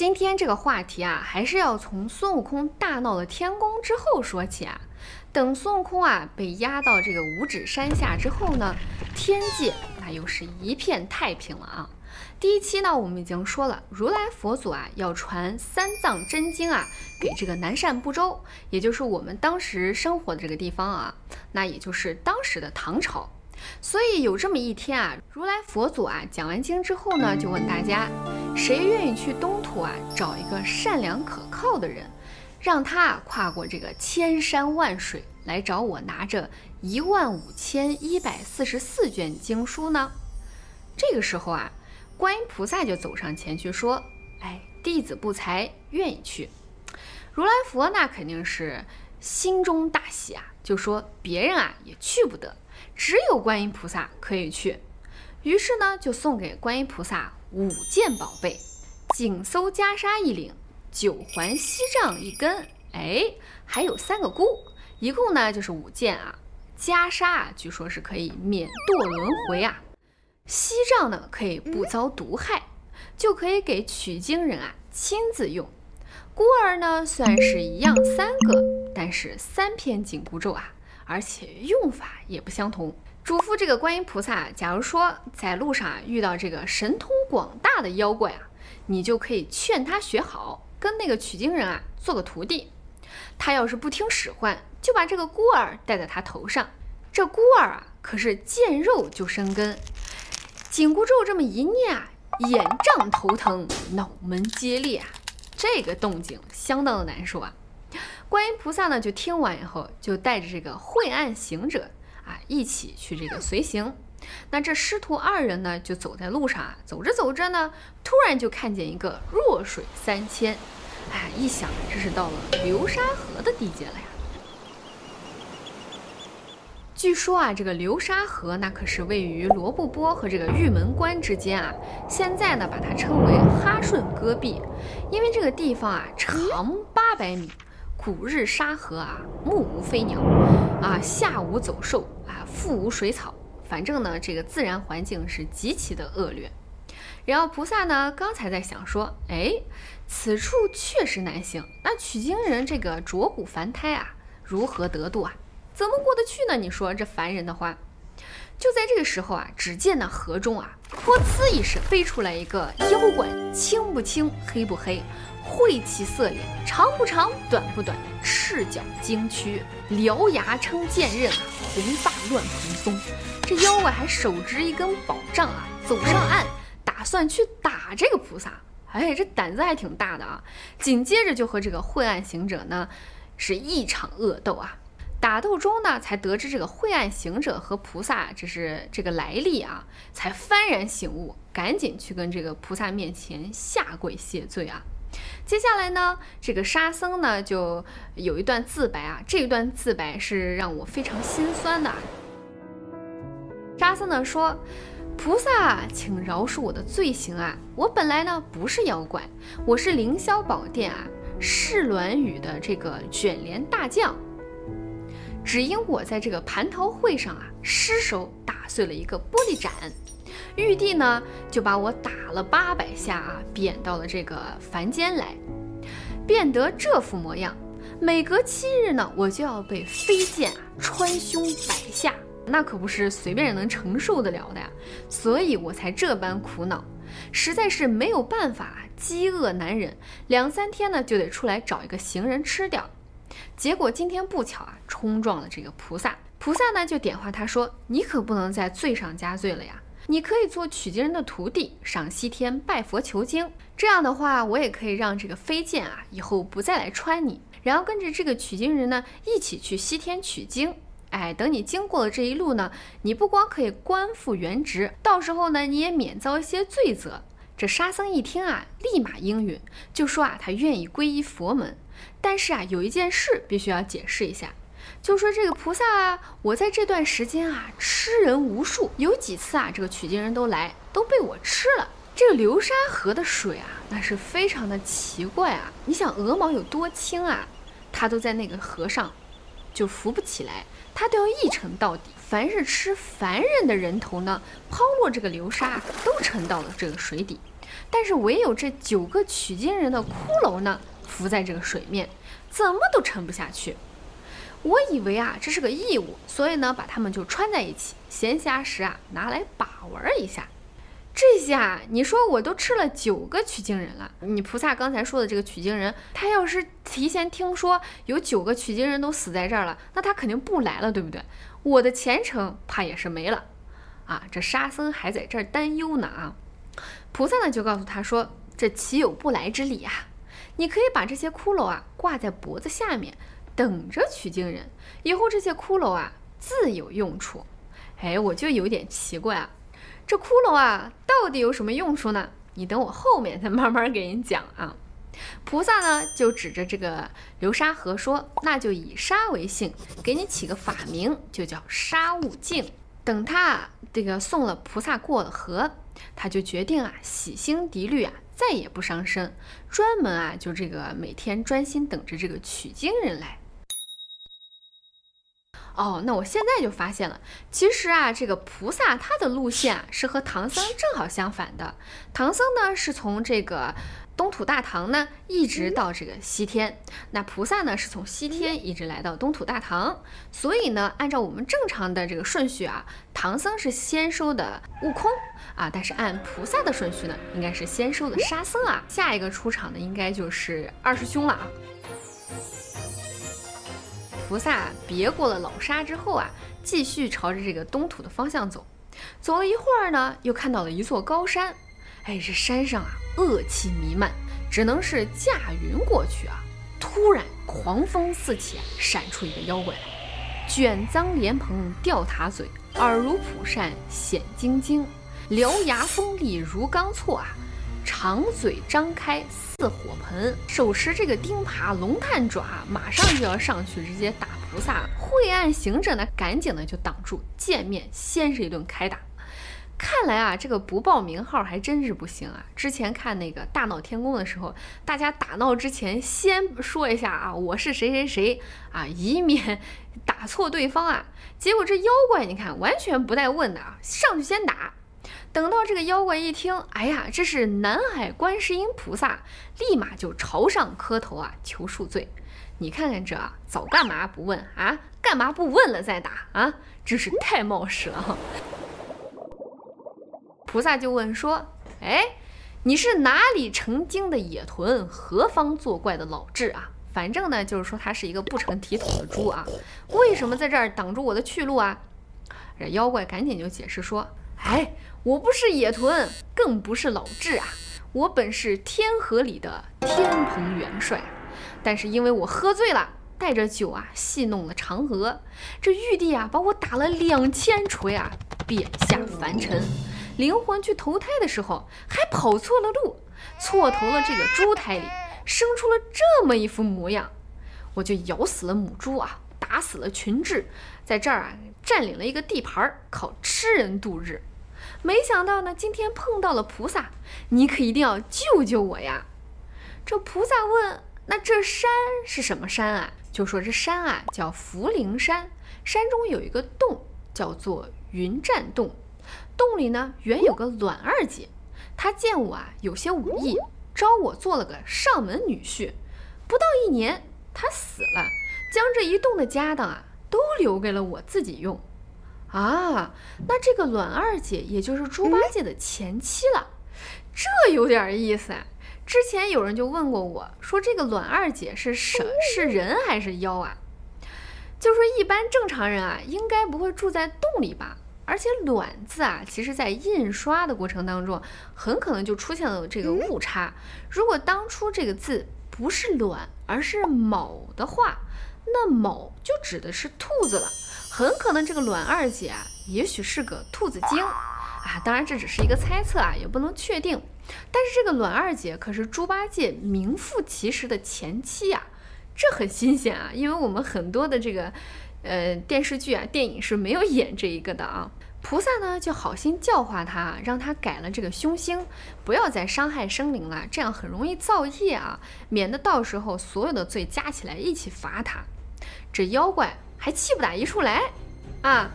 今天这个话题啊，还是要从孙悟空大闹了天宫之后说起啊。等孙悟空啊被压到这个五指山下之后呢，天界那又是一片太平了啊。第一期呢，我们已经说了，如来佛祖啊要传三藏真经啊给这个南赡部洲，也就是我们当时生活的这个地方啊，那也就是当时的唐朝。所以有这么一天啊，如来佛祖啊讲完经之后呢，就问大家，谁愿意去东土啊找一个善良可靠的人，让他啊跨过这个千山万水来找我拿着一万五千一百四十四卷经书呢？这个时候啊。观音菩萨就走上前去说：“哎，弟子不才，愿意去。”如来佛那肯定是心中大喜啊，就说：“别人啊也去不得，只有观音菩萨可以去。”于是呢，就送给观音菩萨五件宝贝：锦搜袈裟一领，九环锡杖一根，哎，还有三个箍，一共呢就是五件啊。袈裟啊，据说是可以免堕轮回啊。锡杖呢，可以不遭毒害，就可以给取经人啊亲自用。孤儿呢，虽然是一样三个，是三篇紧箍咒啊，而且用法也不相同。嘱咐这个观音菩萨，假如说在路上啊遇到这个神通广大的妖怪啊，你就可以劝他学好，跟那个取经人啊做个徒弟。他要是不听使唤，就把这个孤儿戴在他头上。这孤儿啊，可是见肉就生根。紧箍咒这么一念啊，眼胀头疼，脑门接裂啊，这个动静相当的难受啊。观音菩萨呢，就听完以后，就带着这个晦暗行者啊，一起去这个随行。那这师徒二人呢，就走在路上啊，走着走着呢，突然就看见一个弱水三千，哎，一想这是到了流沙河的地界了呀。据说啊，这个流沙河那可是位于罗布泊和这个玉门关之间啊。现在呢，把它称为哈顺戈壁，因为这个地方啊长八百米，古日沙河啊，目无飞鸟啊，下无走兽啊，腹无水草，反正呢，这个自然环境是极其的恶劣。然后菩萨呢，刚才在想说，哎，此处确实难行，那取经人这个浊骨凡胎啊，如何得度啊？怎么过得去呢？你说这凡人的话，就在这个时候啊，只见那河中啊，噗呲一声飞出来一个妖怪，青不青，黑不黑，晦气色脸，长不长，短不短，赤脚精躯，獠牙撑剑刃，红发乱蓬松。这妖怪还手执一根宝杖啊，走上岸，打算去打这个菩萨。哎，这胆子还挺大的啊！紧接着就和这个晦暗行者呢，是一场恶斗啊。打斗中呢，才得知这个晦暗行者和菩萨这是这个来历啊，才幡然醒悟，赶紧去跟这个菩萨面前下跪谢罪啊。接下来呢，这个沙僧呢就有一段自白啊，这一段自白是让我非常心酸的。沙僧呢说：“菩萨，请饶恕我的罪行啊！我本来呢不是妖怪，我是凌霄宝殿啊释鸾宇的这个卷帘大将。”只因我在这个蟠桃会上啊，失手打碎了一个玻璃盏，玉帝呢就把我打了八百下啊，贬到了这个凡间来，变得这副模样。每隔七日呢，我就要被飞剑啊穿胸百下，那可不是随便人能承受得了的呀。所以我才这般苦恼，实在是没有办法，饥饿难忍，两三天呢就得出来找一个行人吃掉。结果今天不巧啊，冲撞了这个菩萨。菩萨呢就点化他说：“你可不能再罪上加罪了呀！你可以做取经人的徒弟，上西天拜佛求经。这样的话，我也可以让这个飞剑啊以后不再来穿你，然后跟着这个取经人呢一起去西天取经。哎，等你经过了这一路呢，你不光可以官复原职，到时候呢你也免遭一些罪责。”这沙僧一听啊，立马应允，就说啊他愿意皈依佛门。但是啊，有一件事必须要解释一下，就说这个菩萨啊，我在这段时间啊，吃人无数，有几次啊，这个取经人都来，都被我吃了。这个流沙河的水啊，那是非常的奇怪啊。你想鹅毛有多轻啊，它都在那个河上就浮不起来，他都要一沉到底。凡是吃凡人的人头呢，抛落这个流沙都沉到了这个水底，但是唯有这九个取经人的骷髅呢，浮在这个水面，怎么都沉不下去。我以为啊，这是个异物，所以呢，把它们就穿在一起，闲暇时啊，拿来把玩一下。这下你说我都吃了九个取经人了，你菩萨刚才说的这个取经人，他要是提前听说有九个取经人都死在这儿了，那他肯定不来了，对不对？我的前程怕也是没了，啊，这沙僧还在这儿担忧呢啊。菩萨呢就告诉他说，这岂有不来之理啊？你可以把这些骷髅啊挂在脖子下面，等着取经人，以后这些骷髅啊自有用处。哎，我就有点奇怪啊。这骷髅啊，到底有什么用处呢？你等我后面再慢慢给你讲啊。菩萨呢，就指着这个流沙河说：“那就以沙为姓，给你起个法名，就叫沙悟净。等他这个送了菩萨过了河，他就决定啊，洗心涤虑啊，再也不伤身，专门啊，就这个每天专心等着这个取经人来。”哦，那我现在就发现了，其实啊，这个菩萨他的路线是和唐僧正好相反的。唐僧呢是从这个东土大唐呢一直到这个西天，那菩萨呢是从西天一直来到东土大唐。所以呢，按照我们正常的这个顺序啊，唐僧是先收的悟空啊，但是按菩萨的顺序呢，应该是先收的沙僧啊。下一个出场的应该就是二师兄了啊。菩萨别过了老沙之后啊，继续朝着这个东土的方向走。走了一会儿呢，又看到了一座高山。哎，这山上啊，恶气弥漫，只能是驾云过去啊。突然，狂风四起，闪出一个妖怪来，卷脏莲蓬吊塔嘴，耳如蒲扇显晶晶，獠牙锋利如钢锉啊。长嘴张开似火盆，手持这个钉耙龙探爪，马上就要上去直接打菩萨。晦暗行者呢，赶紧的就挡住，见面先是一顿开打。看来啊，这个不报名号还真是不行啊。之前看那个大闹天宫的时候，大家打闹之前先说一下啊，我是谁谁谁啊，以免打错对方啊。结果这妖怪你看完全不带问的啊，上去先打。等到这个妖怪一听，哎呀，这是南海观世音菩萨，立马就朝上磕头啊，求恕罪。你看看这，早干嘛不问啊？干嘛不问了再打啊？真是太冒失了。菩萨就问说：“哎，你是哪里成精的野豚？何方作怪的老智啊？反正呢，就是说他是一个不成体统的猪啊。为什么在这儿挡住我的去路啊？”这妖怪赶紧就解释说：“哎。”我不是野豚，更不是老智啊！我本是天河里的天蓬元帅，但是因为我喝醉了，带着酒啊戏弄了嫦娥，这玉帝啊把我打了两千锤啊，贬下凡尘，灵魂去投胎的时候还跑错了路，错投了这个猪胎里，生出了这么一副模样，我就咬死了母猪啊，打死了群智，在这儿啊占领了一个地盘，靠吃人度日。没想到呢，今天碰到了菩萨，你可一定要救救我呀！这菩萨问：“那这山是什么山啊？”就说这山啊叫福陵山，山中有一个洞，叫做云栈洞。洞里呢原有个卵二姐，她见我啊有些武艺，招我做了个上门女婿。不到一年，她死了，将这一洞的家当啊都留给了我自己用。啊，那这个卵二姐也就是猪八戒的前妻了，这有点意思啊。之前有人就问过我说，这个卵二姐是什是人还是妖啊？就说一般正常人啊，应该不会住在洞里吧？而且“卵”字啊，其实在印刷的过程当中，很可能就出现了这个误差。如果当初这个字不是“卵”，而是“卯”的话，那“卯”就指的是兔子了。很可能这个卵二姐啊，也许是个兔子精啊，当然这只是一个猜测啊，也不能确定。但是这个卵二姐可是猪八戒名副其实的前妻啊，这很新鲜啊，因为我们很多的这个呃电视剧啊、电影是没有演这一个的啊。菩萨呢就好心教化他，让他改了这个凶星，不要再伤害生灵了，这样很容易造业啊，免得到时候所有的罪加起来一起罚他。这妖怪还气不打一处来啊！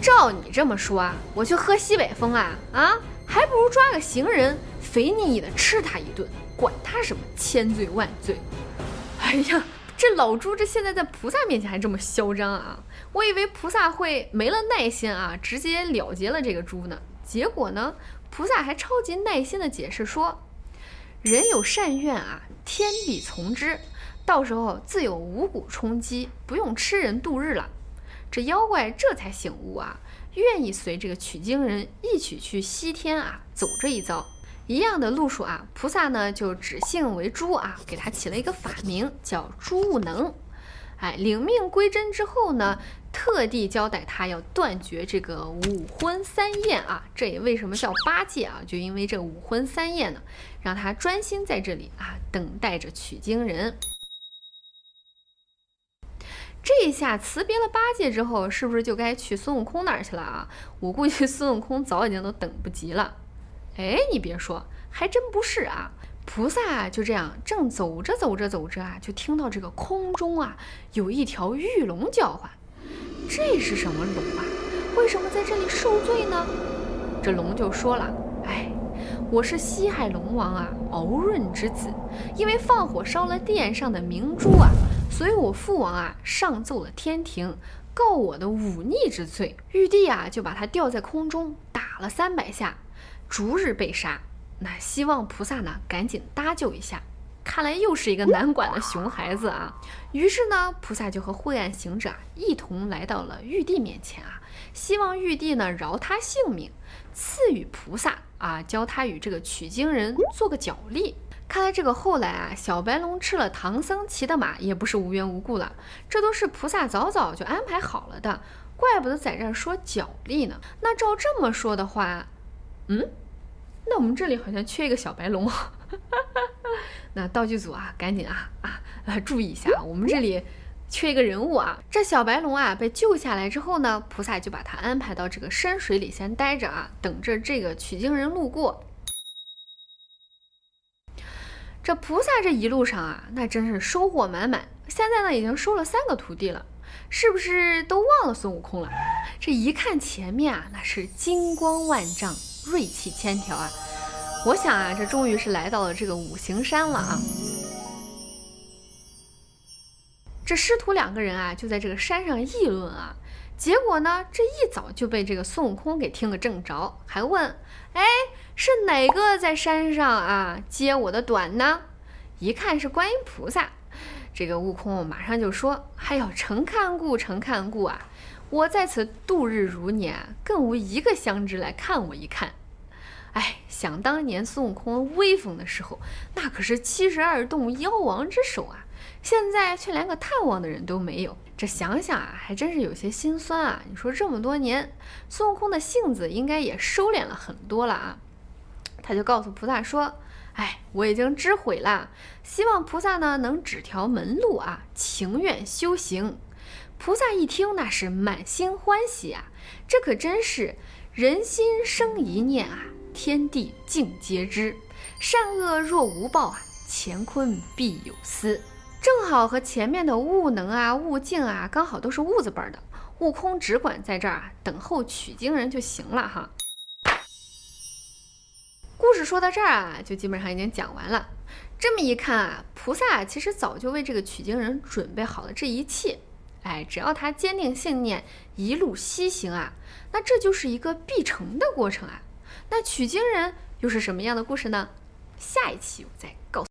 照你这么说啊，我去喝西北风啊啊，还不如抓个行人，肥腻腻的吃他一顿，管他什么千罪万罪。哎呀，这老猪这现在在菩萨面前还这么嚣张啊！我以为菩萨会没了耐心啊，直接了结了这个猪呢。结果呢，菩萨还超级耐心的解释说，人有善愿啊，天必从之，到时候自有五谷充饥，不用吃人度日了。这妖怪这才醒悟啊，愿意随这个取经人一起去西天啊，走这一遭。一样的路数啊，菩萨呢就指姓为朱啊，给他起了一个法名叫朱悟能。哎，领命归真之后呢，特地交代他要断绝这个五荤三宴啊。这也为什么叫八戒啊？就因为这五荤三宴呢，让他专心在这里啊，等待着取经人。这一下辞别了八戒之后，是不是就该去孙悟空那儿去了啊？我估计孙悟空早已经都等不及了。哎，你别说，还真不是啊！菩萨就这样正走着走着走着啊，就听到这个空中啊有一条玉龙叫唤。这是什么龙啊？为什么在这里受罪呢？这龙就说了：“哎，我是西海龙王啊，敖润之子，因为放火烧了殿上的明珠啊。”所以，我父王啊上奏了天庭，告我的忤逆之罪。玉帝啊就把他吊在空中打了三百下，逐日被杀。那希望菩萨呢赶紧搭救一下。看来又是一个难管的熊孩子啊。于是呢，菩萨就和晦暗行者一同来到了玉帝面前啊，希望玉帝呢饶他性命，赐予菩萨啊，教他与这个取经人做个脚力。看来这个后来啊，小白龙吃了唐僧骑的马也不是无缘无故了，这都是菩萨早早就安排好了的，怪不得在这儿说脚力呢。那照这么说的话，嗯，那我们这里好像缺一个小白龙，那道具组啊，赶紧啊啊啊，注意一下，我们这里缺一个人物啊。这小白龙啊被救下来之后呢，菩萨就把他安排到这个深水里先待着啊，等着这个取经人路过。这菩萨这一路上啊，那真是收获满满。现在呢，已经收了三个徒弟了，是不是都忘了孙悟空了？这一看前面啊，那是金光万丈，锐气千条啊！我想啊，这终于是来到了这个五行山了啊！这师徒两个人啊，就在这个山上议论啊。结果呢，这一早就被这个孙悟空给听个正着，还问：“哎，是哪个在山上啊揭我的短呢？”一看是观音菩萨，这个悟空马上就说：“哎呦，诚看顾，诚看顾啊！我在此度日如年，更无一个相知来看我一看。哎，想当年孙悟空威风的时候，那可是七十二洞妖王之首啊！现在却连个探望的人都没有。”这想想啊，还真是有些心酸啊！你说这么多年，孙悟空的性子应该也收敛了很多了啊。他就告诉菩萨说：“哎，我已经知悔了，希望菩萨呢能指条门路啊，情愿修行。”菩萨一听，那是满心欢喜啊！这可真是人心生一念啊，天地尽皆知。善恶若无报啊，乾坤必有私。正好和前面的悟能啊、悟净啊，刚好都是悟字辈的。悟空只管在这儿等候取经人就行了哈。故事说到这儿啊，就基本上已经讲完了。这么一看啊，菩萨其实早就为这个取经人准备好了这一切。哎，只要他坚定信念，一路西行啊，那这就是一个必成的过程啊。那取经人又是什么样的故事呢？下一期我再告诉。